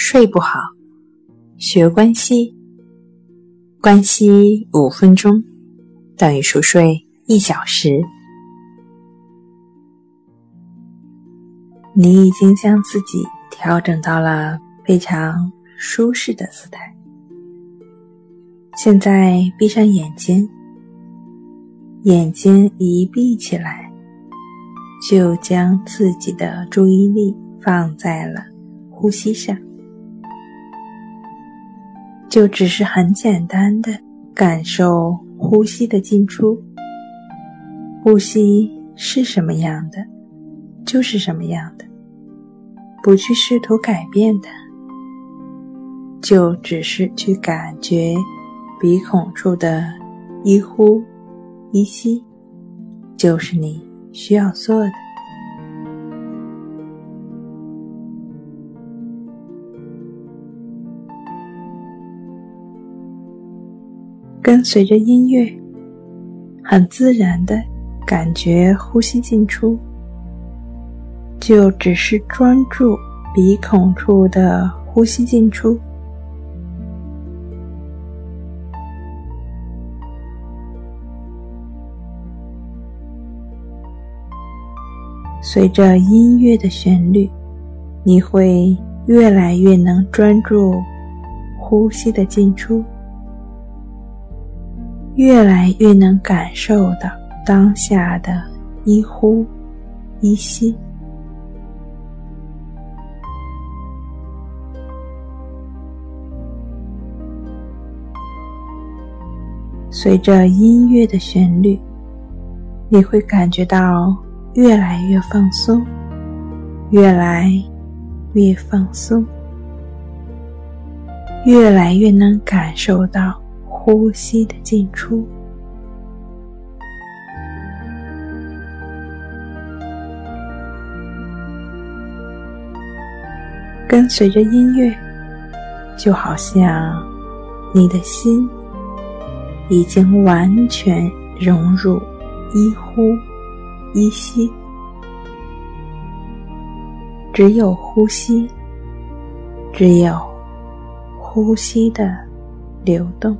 睡不好，学关西，关西五分钟。等于熟睡一小时。你已经将自己调整到了非常舒适的姿态。现在闭上眼睛，眼睛一闭起来，就将自己的注意力放在了呼吸上，就只是很简单的感受呼吸的进出。呼吸是什么样的，就是什么样的，不去试图改变它，就只是去感觉。鼻孔处的一呼一吸，就是你需要做的。跟随着音乐，很自然的感觉呼吸进出，就只是专注鼻孔处的呼吸进出。随着音乐的旋律，你会越来越能专注呼吸的进出，越来越能感受到当下的一呼一吸。随着音乐的旋律，你会感觉到。越来越放松，越来越放松，越来越能感受到呼吸的进出。跟随着音乐，就好像你的心已经完全融入一呼。一吸，只有呼吸，只有呼吸的流动。